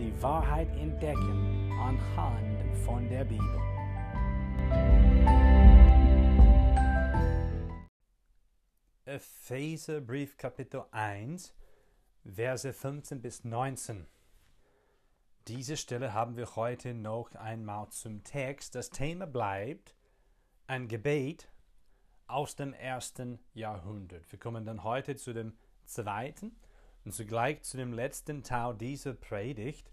die Wahrheit entdecken anhand von der Bibel. Epheserbrief Kapitel 1, Verse 15 bis 19. Diese Stelle haben wir heute noch einmal zum Text. Das Thema bleibt ein Gebet aus dem ersten Jahrhundert. Wir kommen dann heute zu dem zweiten und zugleich zu dem letzten Teil dieser Predigt.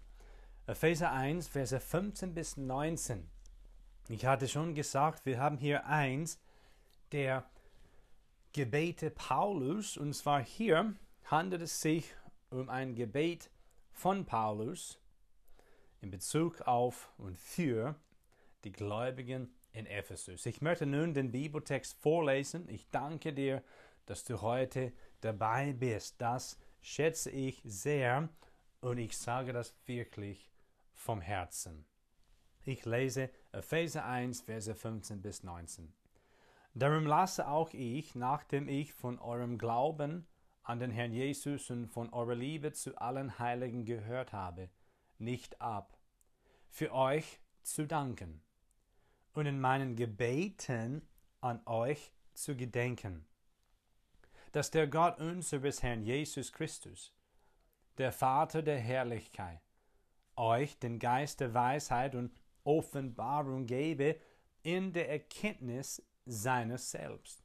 Epheser 1, Verse 15 bis 19. Ich hatte schon gesagt, wir haben hier eins der Gebete Paulus, und zwar hier handelt es sich um ein Gebet von Paulus in Bezug auf und für die Gläubigen in Ephesus. Ich möchte nun den Bibeltext vorlesen. Ich danke dir, dass du heute dabei bist. Das schätze ich sehr und ich sage das wirklich vom Herzen. Ich lese Epheser 1, Verse 15 bis 19. Darum lasse auch ich, nachdem ich von eurem Glauben an den Herrn Jesus und von eurer Liebe zu allen Heiligen gehört habe, nicht ab, für euch zu danken und in meinen Gebeten an euch zu gedenken dass der Gott unseres Herrn Jesus Christus, der Vater der Herrlichkeit, euch den Geist der Weisheit und Offenbarung gebe in der Erkenntnis seines Selbst.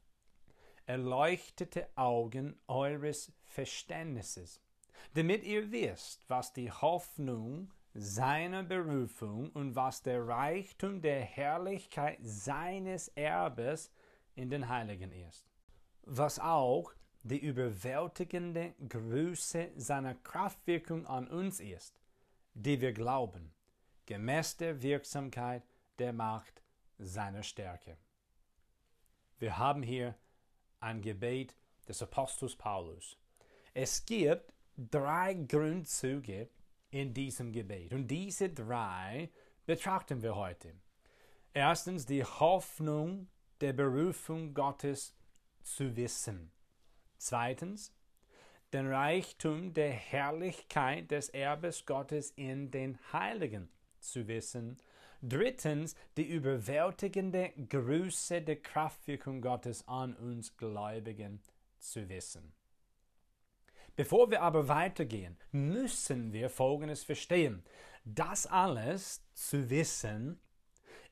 Erleuchtete Augen eures Verständnisses, damit ihr wisst, was die Hoffnung seiner Berufung und was der Reichtum der Herrlichkeit seines Erbes in den Heiligen ist was auch die überwältigende Größe seiner Kraftwirkung an uns ist, die wir glauben, gemäß der Wirksamkeit der Macht seiner Stärke. Wir haben hier ein Gebet des Apostels Paulus. Es gibt drei Grundzüge in diesem Gebet und diese drei betrachten wir heute. Erstens die Hoffnung der Berufung Gottes zu wissen. Zweitens, den Reichtum der Herrlichkeit des Erbes Gottes in den Heiligen zu wissen. Drittens, die überwältigende Größe der Kraftwirkung Gottes an uns Gläubigen zu wissen. Bevor wir aber weitergehen, müssen wir Folgendes verstehen. Das alles zu wissen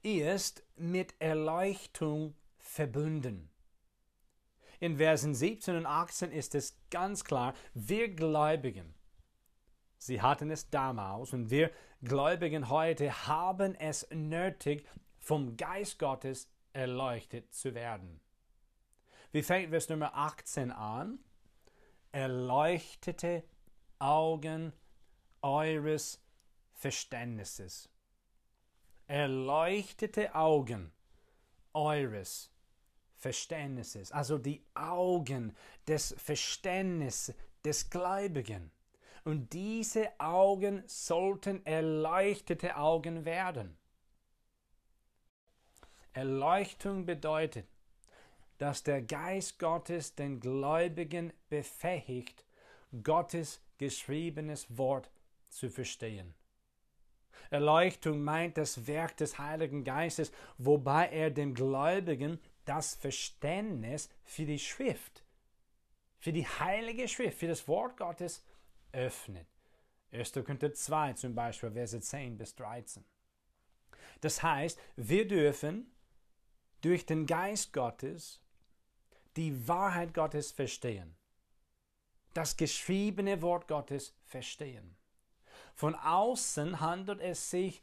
ist mit Erleuchtung verbunden. In Versen 17 und 18 ist es ganz klar, wir Gläubigen, sie hatten es damals und wir Gläubigen heute haben es nötig, vom Geist Gottes erleuchtet zu werden. Wie fängt Vers Nummer 18 an? Erleuchtete Augen eures Verständnisses. Erleuchtete Augen eures Verständnisses, also die Augen des Verständnisses des Gläubigen. Und diese Augen sollten erleuchtete Augen werden. Erleuchtung bedeutet, dass der Geist Gottes den Gläubigen befähigt, Gottes geschriebenes Wort zu verstehen. Erleuchtung meint das Werk des Heiligen Geistes, wobei er den Gläubigen das Verständnis für die Schrift, für die Heilige Schrift, für das Wort Gottes öffnet. 1. Korinther 2 zum Beispiel, Verse 10 bis 13. Das heißt, wir dürfen durch den Geist Gottes die Wahrheit Gottes verstehen, das geschriebene Wort Gottes verstehen. Von außen handelt es sich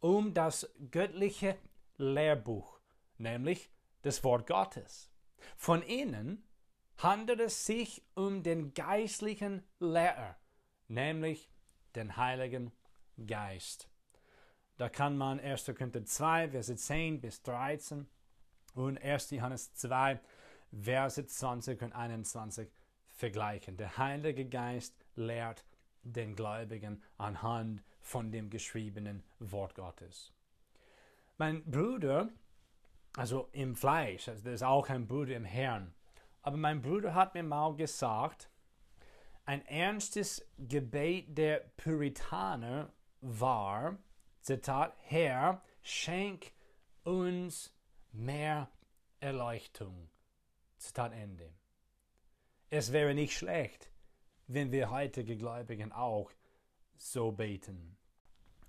um das göttliche Lehrbuch, nämlich das Wort Gottes. Von innen handelt es sich um den geistlichen Lehrer, nämlich den Heiligen Geist. Da kann man 1. Korinther 2, Verse 10 bis 13 und 1. Johannes 2, Verse 20 und 21 vergleichen. Der Heilige Geist lehrt den Gläubigen anhand von dem geschriebenen Wort Gottes. Mein Bruder, also im Fleisch, also das ist auch ein Bruder im Herrn, aber mein Bruder hat mir mal gesagt, ein ernstes Gebet der Puritaner war, Zitat, Herr, schenk uns mehr Erleuchtung. Zitat Ende. Es wäre nicht schlecht, wenn wir heutige Gläubigen auch so beten.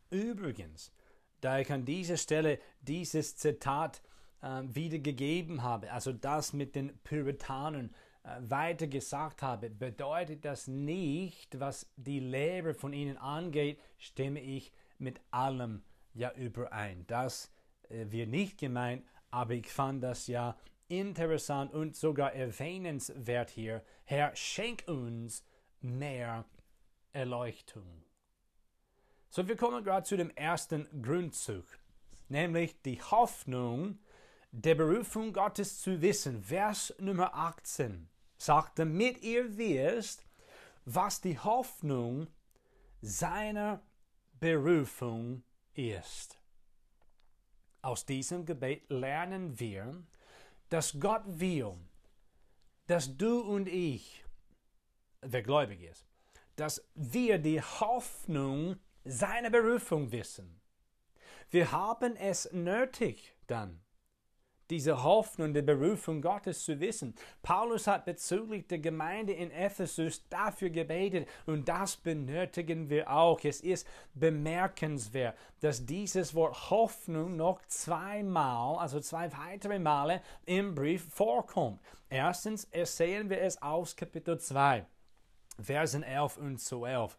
Übrigens, da ich an dieser Stelle dieses Zitat äh, wiedergegeben habe, also das mit den Puritanern äh, weiter gesagt habe, bedeutet das nicht, was die Lehre von ihnen angeht, stimme ich mit allem ja überein. Das äh, wird nicht gemeint, aber ich fand das ja interessant und sogar erwähnenswert hier. Herr, schenk uns mehr Erleuchtung. So, wir kommen gerade zu dem ersten Grundzug, nämlich die Hoffnung der Berufung Gottes zu wissen. Vers Nummer 18 sagt, damit ihr wisst, was die Hoffnung seiner Berufung ist. Aus diesem Gebet lernen wir, dass Gott will, dass du und ich, wer gläubig ist, dass wir die Hoffnung seiner Berufung wissen. Wir haben es nötig dann, diese Hoffnung der Berufung Gottes zu wissen. Paulus hat bezüglich der Gemeinde in Ephesus dafür gebetet und das benötigen wir auch. Es ist bemerkenswert, dass dieses Wort Hoffnung noch zweimal, also zwei weitere Male im Brief vorkommt. Erstens ersehen wir es aus Kapitel 2, Versen 11 und 12.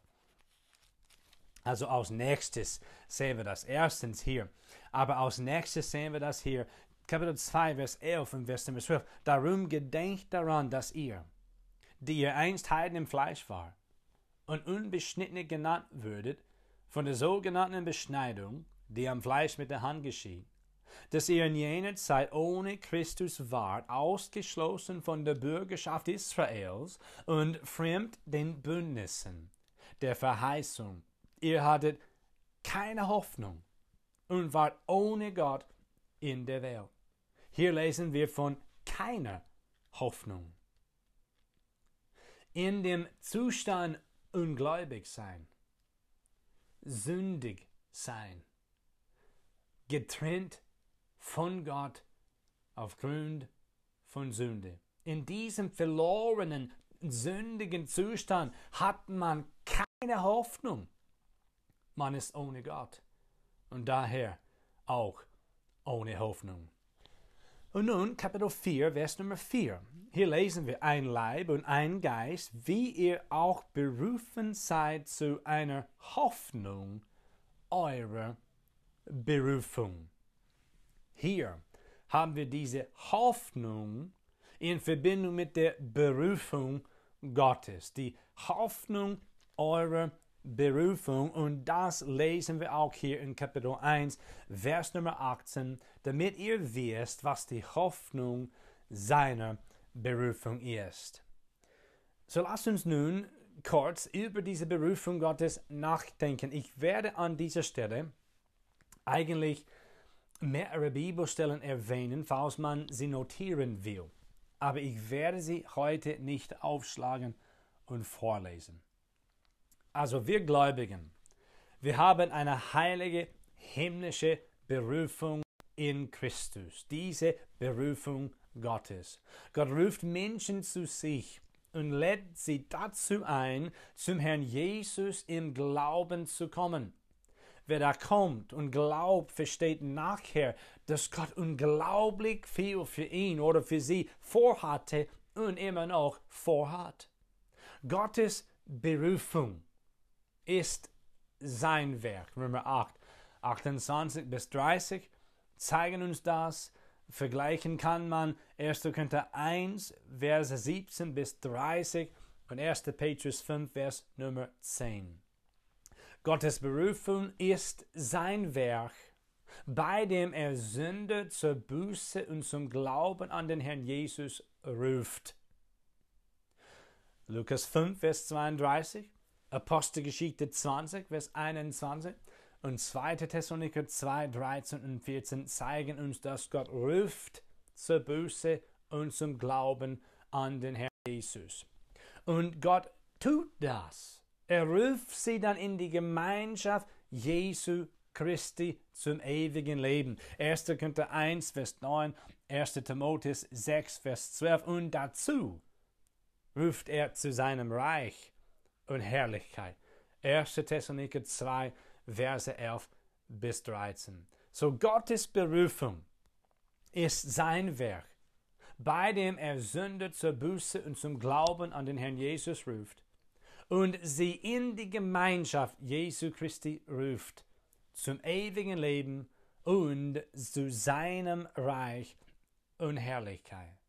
Also aus nächstes sehen wir das erstens hier. Aber aus nächstes sehen wir das hier Kapitel 2, Vers 11 und Vers 12. Darum gedenkt daran, dass ihr, die ihr einst Heiden im Fleisch war und unbeschnitten genannt würdet, von der sogenannten Beschneidung, die am Fleisch mit der Hand geschieht, dass ihr in jener Zeit ohne Christus wart, ausgeschlossen von der Bürgerschaft Israels und fremd den Bündnissen der Verheißung. Ihr hattet keine Hoffnung und wart ohne Gott in der Welt. Hier lesen wir von keiner Hoffnung. In dem Zustand ungläubig sein, sündig sein, getrennt von Gott aufgrund von Sünde. In diesem verlorenen, sündigen Zustand hat man keine Hoffnung. Man ist ohne Gott und daher auch ohne Hoffnung. Und nun Kapitel 4, Vers Nummer 4. Hier lesen wir ein Leib und ein Geist, wie ihr auch berufen seid zu einer Hoffnung eurer Berufung. Hier haben wir diese Hoffnung in Verbindung mit der Berufung Gottes, die Hoffnung eurer Berufung. Und das lesen wir auch hier in Kapitel 1, Vers Nummer 18, damit ihr wisst, was die Hoffnung seiner Berufung ist. So lasst uns nun kurz über diese Berufung Gottes nachdenken. Ich werde an dieser Stelle eigentlich mehrere Bibelstellen erwähnen, falls man sie notieren will. Aber ich werde sie heute nicht aufschlagen und vorlesen. Also wir Gläubigen, wir haben eine heilige himmlische Berufung in Christus, diese Berufung Gottes. Gott ruft Menschen zu sich und lädt sie dazu ein, zum Herrn Jesus im Glauben zu kommen. Wer da kommt und glaubt, versteht nachher, dass Gott unglaublich viel für ihn oder für sie vorhatte und immer noch vorhat. Gottes Berufung ist sein Werk. Römer 8, 28 bis 30 zeigen uns das. Vergleichen kann man 1. Korinther 1, Verse 17 bis 30 und 1. Petrus 5, Vers Nummer 10. Gottes Berufung ist sein Werk, bei dem er Sünde zur Buße und zum Glauben an den Herrn Jesus ruft. Lukas 5, Vers 32, Apostelgeschichte 20, Vers 21 und 2. Thessaloniker 2, 13 und 14 zeigen uns, dass Gott ruft zur Buße und zum Glauben an den Herrn Jesus. Und Gott tut das. Er ruft sie dann in die Gemeinschaft Jesu Christi zum ewigen Leben. 1. Korinther 1, Vers 9, 1. Timotheus 6, Vers 12 und dazu ruft er zu seinem Reich und Herrlichkeit. 1. Thessaloniker 2, Verse 11 bis 13. So Gottes Berufung ist sein Werk, bei dem er Sünder zur Buße und zum Glauben an den Herrn Jesus ruft und sie in die Gemeinschaft Jesu Christi ruft, zum ewigen Leben und zu seinem Reich und Herrlichkeit.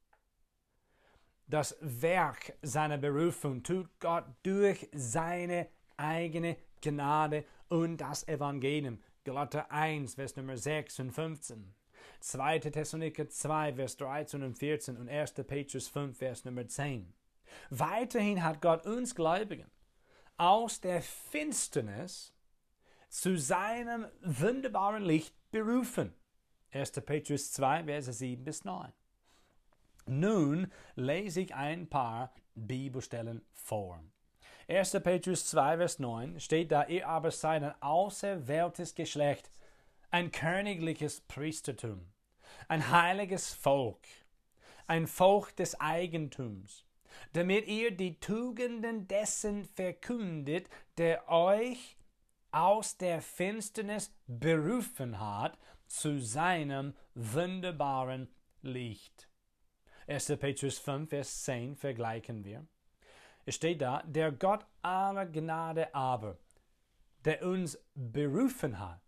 Das Werk seiner Berufung tut Gott durch seine eigene Gnade und das Evangelium. Galater 1, Vers Nummer 6 und 15. 2. Thessaloniker 2, Vers 13 und 14 und 1. Petrus 5, Vers Nummer 10. Weiterhin hat Gott uns Gläubigen aus der Finsternis zu seinem wunderbaren Licht berufen. 1. Petrus 2, Verse 7 bis 9. Nun lese ich ein paar Bibelstellen vor. 1. Petrus 2, Vers 9 steht da, ihr aber seid ein auserwähltes Geschlecht, ein königliches Priestertum, ein heiliges Volk, ein Volk des Eigentums, damit ihr die Tugenden dessen verkündet, der euch aus der Finsternis berufen hat zu seinem wunderbaren Licht. 1. Petrus 5, Vers 10 vergleichen wir. Es steht da, der Gott aller Gnade aber, der uns berufen hat,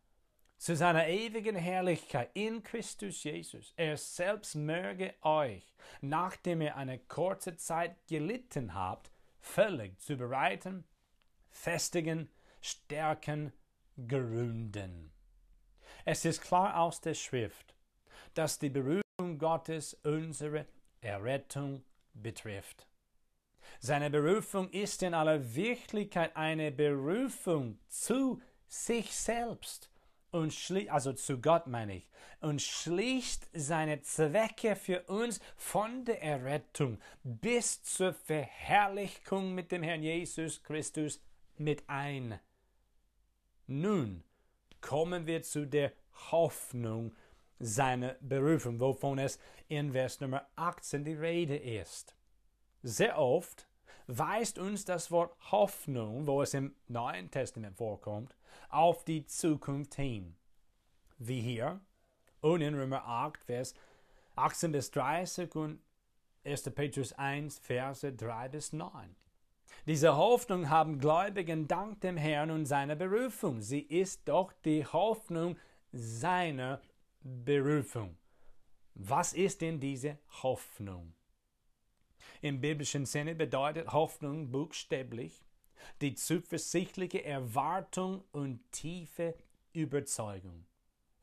zu seiner ewigen Herrlichkeit in Christus Jesus. Er selbst möge euch, nachdem ihr eine kurze Zeit gelitten habt, völlig zubereiten, festigen, stärken, gründen. Es ist klar aus der Schrift, dass die Berufung Gottes unsere Errettung betrifft. Seine Berufung ist in aller Wirklichkeit eine Berufung zu sich selbst und schli also zu Gott meine ich, und schließt seine Zwecke für uns von der Errettung bis zur Verherrlichung mit dem Herrn Jesus Christus mit ein. Nun kommen wir zu der Hoffnung seiner Berufung, wovon es in Vers Nummer 18 die Rede ist. Sehr oft weist uns das Wort Hoffnung, wo es im Neuen Testament vorkommt, auf die Zukunft hin. Wie hier und in Römer 8, Vers 18 bis 30 und 1. Petrus 1, Verse 3 bis 9. Diese Hoffnung haben Gläubigen dank dem Herrn und seiner Berufung. Sie ist doch die Hoffnung seiner Berufung. Was ist denn diese Hoffnung? Im biblischen Sinne bedeutet Hoffnung buchstäblich die zuversichtliche Erwartung und tiefe Überzeugung.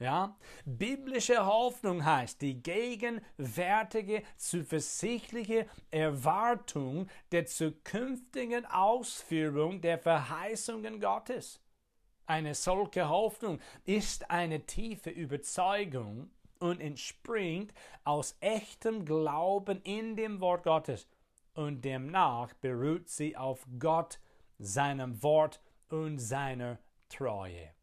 Ja, biblische Hoffnung heißt die gegenwärtige, zuversichtliche Erwartung der zukünftigen Ausführung der Verheißungen Gottes. Eine solche Hoffnung ist eine tiefe Überzeugung und entspringt aus echtem Glauben in dem Wort Gottes und demnach beruht sie auf Gott, seinem Wort und seiner Treue.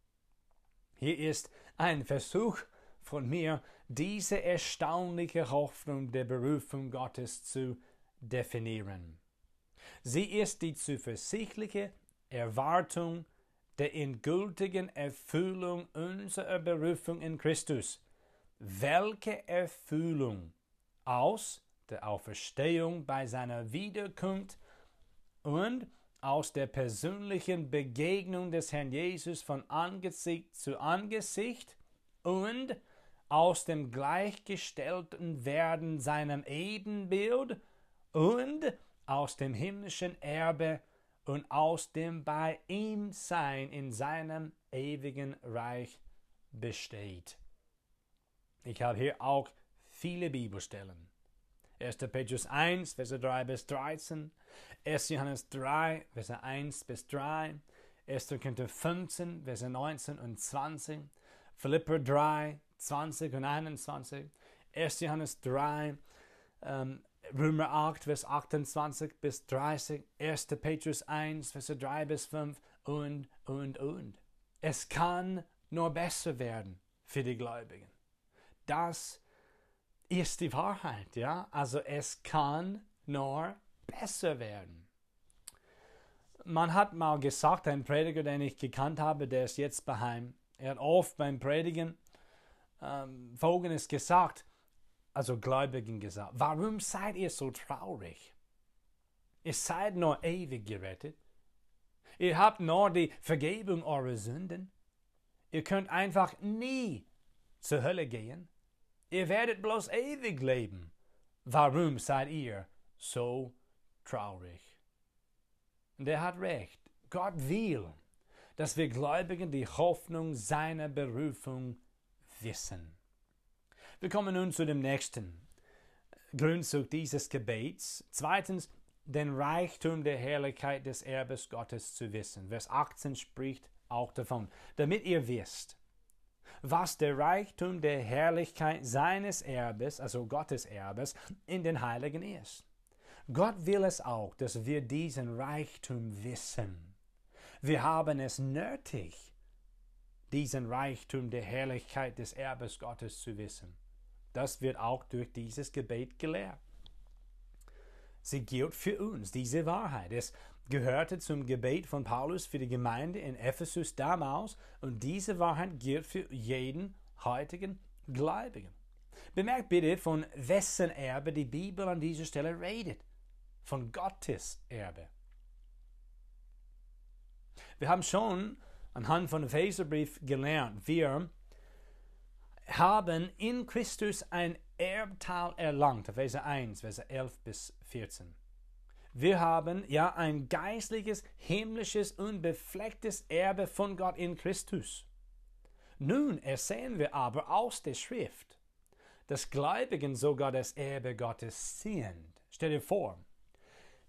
Hier ist ein Versuch von mir, diese erstaunliche Hoffnung der Berufung Gottes zu definieren. Sie ist die zuversichtliche Erwartung der endgültigen Erfüllung unserer Berufung in Christus, welche Erfüllung aus der Auferstehung bei seiner Wiederkunft und aus der persönlichen Begegnung des Herrn Jesus von Angesicht zu Angesicht und aus dem gleichgestellten Werden seinem Ebenbild und aus dem himmlischen Erbe und aus dem bei ihm Sein in seinem ewigen Reich besteht. Ich habe hier auch viele Bibelstellen. 1. Petrus 1, Verse 3 bis 13, 1. Johannes 3, Verse 1 bis 3, 1. Korinther 15, Verse 19 und 20, Philipper 3, 20 und 21, 1. Johannes 3, ähm, Römer 8, Vers 28 bis 30, 1. Petrus 1, Verse 3 bis 5 und, und, und. Es kann nur besser werden für die Gläubigen. Das ist die Wahrheit, ja? Also es kann nur besser werden. Man hat mal gesagt, ein Prediger, den ich gekannt habe, der ist jetzt beheim. Er hat oft beim Predigen ähm, Folgendes gesagt, also Gläubigen gesagt, warum seid ihr so traurig? Ihr seid nur ewig gerettet. Ihr habt nur die Vergebung eurer Sünden. Ihr könnt einfach nie zur Hölle gehen. Ihr werdet bloß ewig leben. Warum seid ihr so traurig? Und er hat recht. Gott will, dass wir Gläubigen die Hoffnung seiner Berufung wissen. Wir kommen nun zu dem nächsten Grundzug dieses Gebets. Zweitens, den Reichtum der Herrlichkeit des Erbes Gottes zu wissen. Vers 18 spricht auch davon. Damit ihr wisst, was der Reichtum der Herrlichkeit seines Erbes, also Gottes Erbes, in den Heiligen ist. Gott will es auch, dass wir diesen Reichtum wissen. Wir haben es nötig, diesen Reichtum der Herrlichkeit des Erbes Gottes zu wissen. Das wird auch durch dieses Gebet gelehrt. Sie gilt für uns, diese Wahrheit. Es gehörte zum Gebet von Paulus für die Gemeinde in Ephesus damals und diese Wahrheit gilt für jeden heutigen Gläubigen. Bemerkt bitte, von wessen Erbe die Bibel an dieser Stelle redet. Von Gottes Erbe. Wir haben schon anhand von Epheserbrief gelernt, wir haben in Christus ein Erbteil erlangt, Epheser 1, Verse 11 bis 14. Wir haben ja ein geistliches, himmlisches, unbeflecktes Erbe von Gott in Christus. Nun ersehen wir aber aus der Schrift, dass Gläubigen sogar das Erbe Gottes sind. Stell dir vor,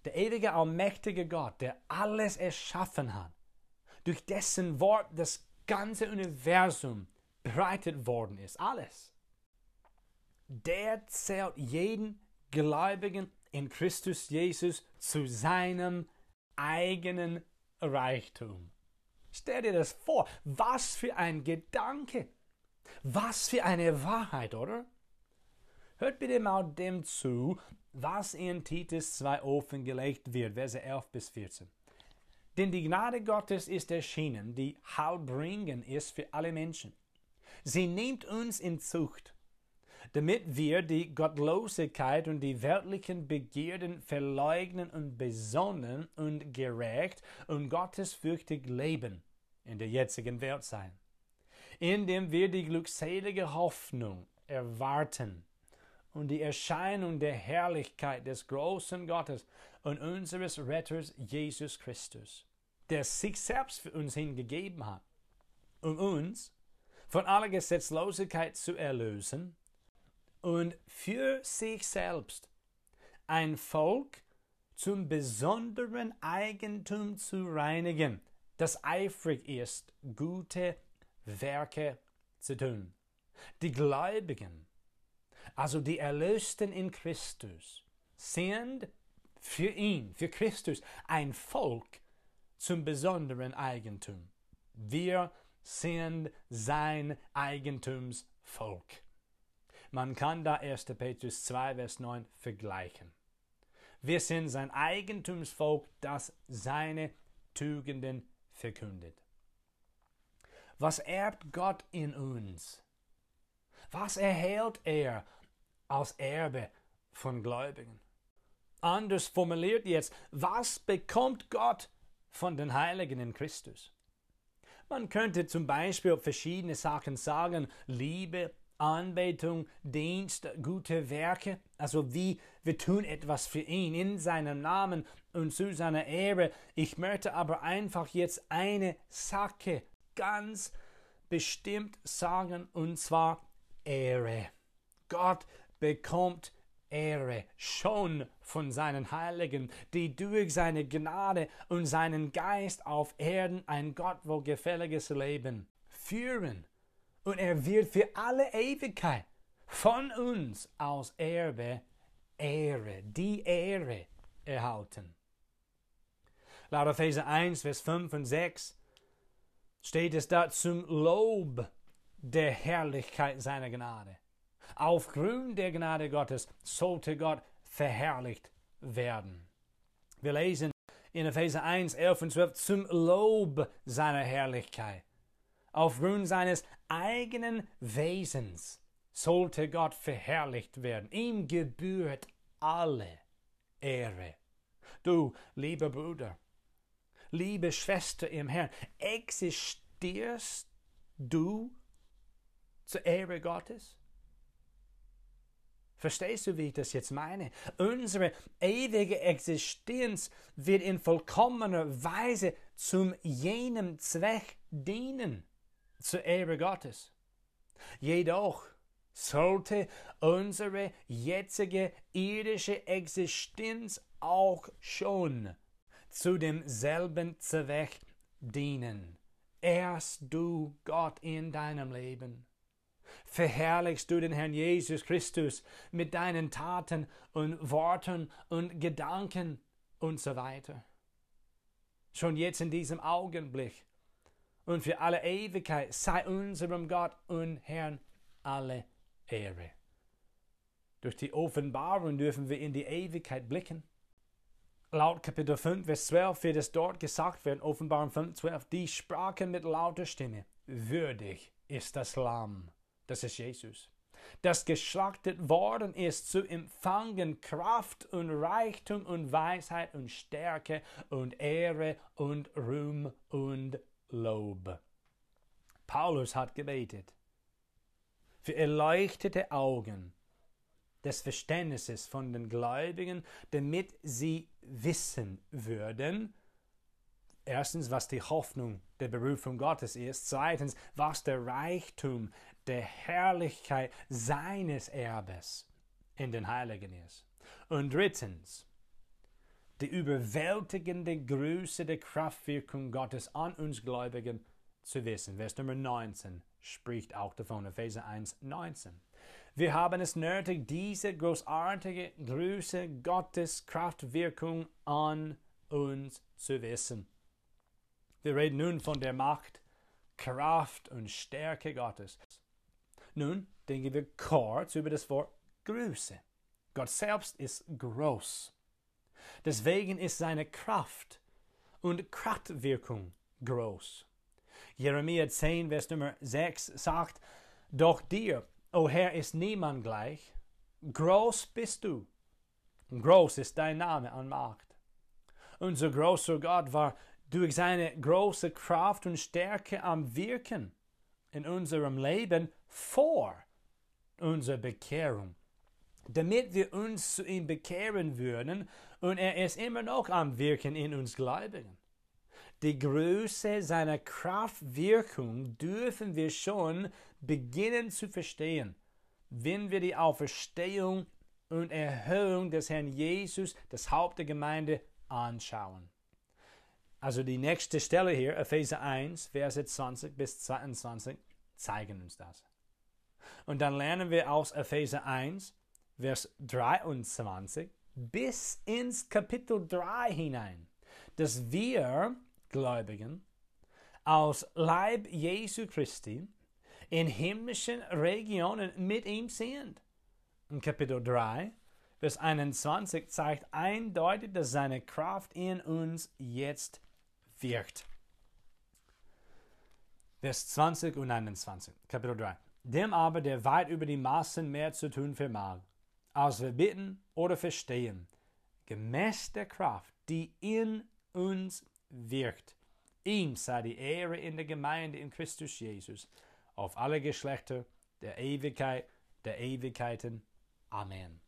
der ewige, allmächtige Gott, der alles erschaffen hat, durch dessen Wort das ganze Universum bereitet worden ist. Alles. Der zählt jeden Gläubigen in Christus Jesus zu seinem eigenen Reichtum. Stell dir das vor. Was für ein Gedanke. Was für eine Wahrheit, oder? Hört bitte mal dem zu, was in Titus 2 offengelegt wird, Verse 11 bis 14. Denn die Gnade Gottes ist erschienen, die heilbringend ist für alle Menschen. Sie nimmt uns in Zucht, damit wir die Gottlosigkeit und die weltlichen Begierden verleugnen und besonnen und gerecht und gottesfürchtig leben in der jetzigen Welt sein, indem wir die glückselige Hoffnung erwarten und die Erscheinung der Herrlichkeit des großen Gottes und unseres Retters Jesus Christus, der sich selbst für uns hingegeben hat, um uns von aller Gesetzlosigkeit zu erlösen und für sich selbst ein Volk zum besonderen Eigentum zu reinigen, das eifrig ist, gute Werke zu tun. Die Gläubigen, also die Erlösten in Christus, sind für ihn, für Christus, ein Volk zum besonderen Eigentum. Wir sind sein Eigentumsvolk. Man kann da 1. Petrus 2, Vers 9 vergleichen. Wir sind sein Eigentumsvolk, das seine Tugenden verkündet. Was erbt Gott in uns? Was erhält er als Erbe von Gläubigen? Anders formuliert jetzt, was bekommt Gott von den Heiligen in Christus? Man könnte zum Beispiel verschiedene Sachen sagen, Liebe, Anbetung, Dienst, gute Werke, also wie wir tun etwas für ihn in seinem Namen und zu seiner Ehre. Ich möchte aber einfach jetzt eine Sache ganz bestimmt sagen, und zwar Ehre. Gott bekommt Ehre schon von seinen Heiligen, die durch seine Gnade und seinen Geist auf Erden ein Gott wohlgefälliges Leben führen. Und er wird für alle Ewigkeit von uns aus Erbe Ehre, die Ehre erhalten. Laut Epheser 1, Vers 5 und 6 steht es da zum Lob der Herrlichkeit seiner Gnade. Aufgrund der Gnade Gottes sollte Gott verherrlicht werden. Wir lesen in Epheser 1, 11 und 12 zum Lob seiner Herrlichkeit. Aufgrund seines eigenen Wesens sollte Gott verherrlicht werden. Ihm gebührt alle Ehre. Du, lieber Bruder, liebe Schwester im Herrn, existierst du zur Ehre Gottes? Verstehst du, wie ich das jetzt meine? Unsere ewige Existenz wird in vollkommener Weise zum jenem Zweck dienen, zur Ehre Gottes. Jedoch sollte unsere jetzige irdische Existenz auch schon zu demselben Zweck dienen. Ehrst du Gott in deinem Leben? Verherrlichst du den Herrn Jesus Christus mit deinen Taten und Worten und Gedanken und so weiter? Schon jetzt in diesem Augenblick und für alle Ewigkeit sei unserem Gott und Herrn alle Ehre. Durch die Offenbarung dürfen wir in die Ewigkeit blicken. Laut Kapitel 5, Vers 12 wird es dort gesagt werden, Offenbarung 5, 12, die sprachen mit lauter Stimme, würdig ist das Lamm, das ist Jesus, das geschlachtet worden ist, zu empfangen Kraft und Reichtum und Weisheit und Stärke und Ehre und Ruhm und Lob. Paulus hat gebetet für erleuchtete Augen des Verständnisses von den Gläubigen, damit sie wissen würden, erstens, was die Hoffnung der Berufung Gottes ist, zweitens, was der Reichtum der Herrlichkeit seines Erbes in den Heiligen ist. Und drittens, die überwältigende Größe der Kraftwirkung Gottes an uns Gläubigen zu wissen. Vers Nummer 19 spricht auch davon, Epheser 1, 19. Wir haben es nötig, diese großartige Größe Gottes Kraftwirkung an uns zu wissen. Wir reden nun von der Macht, Kraft und Stärke Gottes. Nun denken wir kurz über das Wort Größe. Gott selbst ist groß. Deswegen ist seine Kraft und Kraftwirkung groß. Jeremia 10, Vers Nummer 6 sagt, Doch dir, o Herr, ist niemand gleich. Groß bist du. Groß ist dein Name an Macht. Unser großer Gott war durch seine große Kraft und Stärke am Wirken in unserem Leben vor unserer Bekehrung, damit wir uns zu ihm bekehren würden und er ist immer noch am Wirken in uns Gläubigen. Die Größe seiner Kraftwirkung dürfen wir schon beginnen zu verstehen, wenn wir die Auferstehung und Erhöhung des Herrn Jesus, das Haupt der Gemeinde, anschauen. Also die nächste Stelle hier, Epheser 1, Verse 20 bis 22, zeigen uns das. Und dann lernen wir aus Epheser 1, Vers 23 bis ins Kapitel 3 hinein, dass wir Gläubigen aus Leib Jesu Christi in himmlischen Regionen mit ihm sind. In Kapitel 3, Vers 21 zeigt eindeutig, dass seine Kraft in uns jetzt wirkt. Vers 20 und 21, Kapitel 3. Dem aber, der weit über die Maßen mehr zu tun vermag, als wir bitten oder verstehen, gemäß der Kraft, die in uns wirkt. Ihm sei die Ehre in der Gemeinde in Christus Jesus, auf alle Geschlechter der Ewigkeit, der Ewigkeiten. Amen.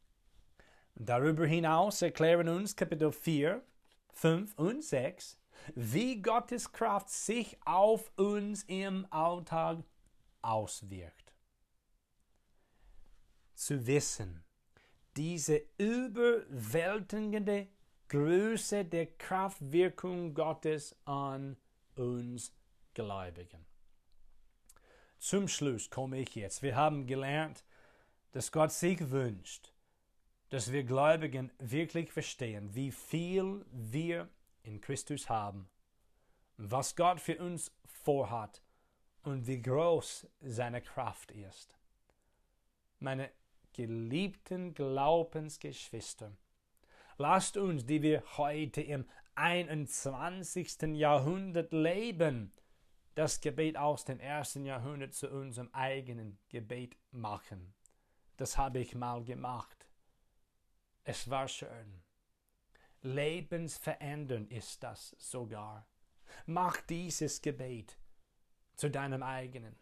Darüber hinaus erklären uns Kapitel 4, 5 und 6, wie Gottes Kraft sich auf uns im Alltag auswirkt. Zu wissen, diese überwältigende Größe der Kraftwirkung Gottes an uns Gläubigen. Zum Schluss komme ich jetzt. Wir haben gelernt, dass Gott sich wünscht, dass wir Gläubigen wirklich verstehen, wie viel wir in Christus haben, was Gott für uns vorhat und wie groß seine Kraft ist. Meine geliebten Glaubensgeschwister, lasst uns, die wir heute im 21. Jahrhundert leben, das Gebet aus dem ersten Jahrhundert zu unserem eigenen Gebet machen. Das habe ich mal gemacht. Es war schön. Lebensverändernd ist das sogar. Mach dieses Gebet zu deinem eigenen.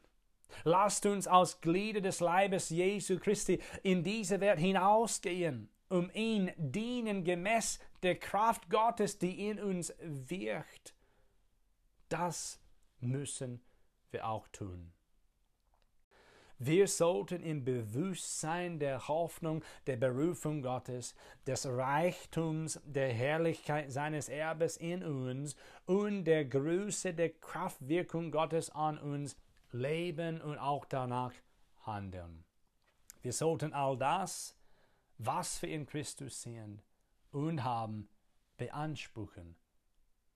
Lasst uns als Glieder des Leibes Jesu Christi in diese Welt hinausgehen, um ihn dienen gemäß der Kraft Gottes, die in uns wirkt. Das müssen wir auch tun. Wir sollten im Bewusstsein der Hoffnung, der Berufung Gottes, des Reichtums, der Herrlichkeit seines Erbes in uns und der Größe der Kraftwirkung Gottes an uns leben und auch danach handeln. Wir sollten all das, was wir in Christus sehen und haben, beanspruchen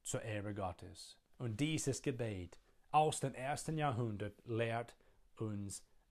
zur Ehre Gottes. Und dieses Gebet aus dem ersten Jahrhundert lehrt uns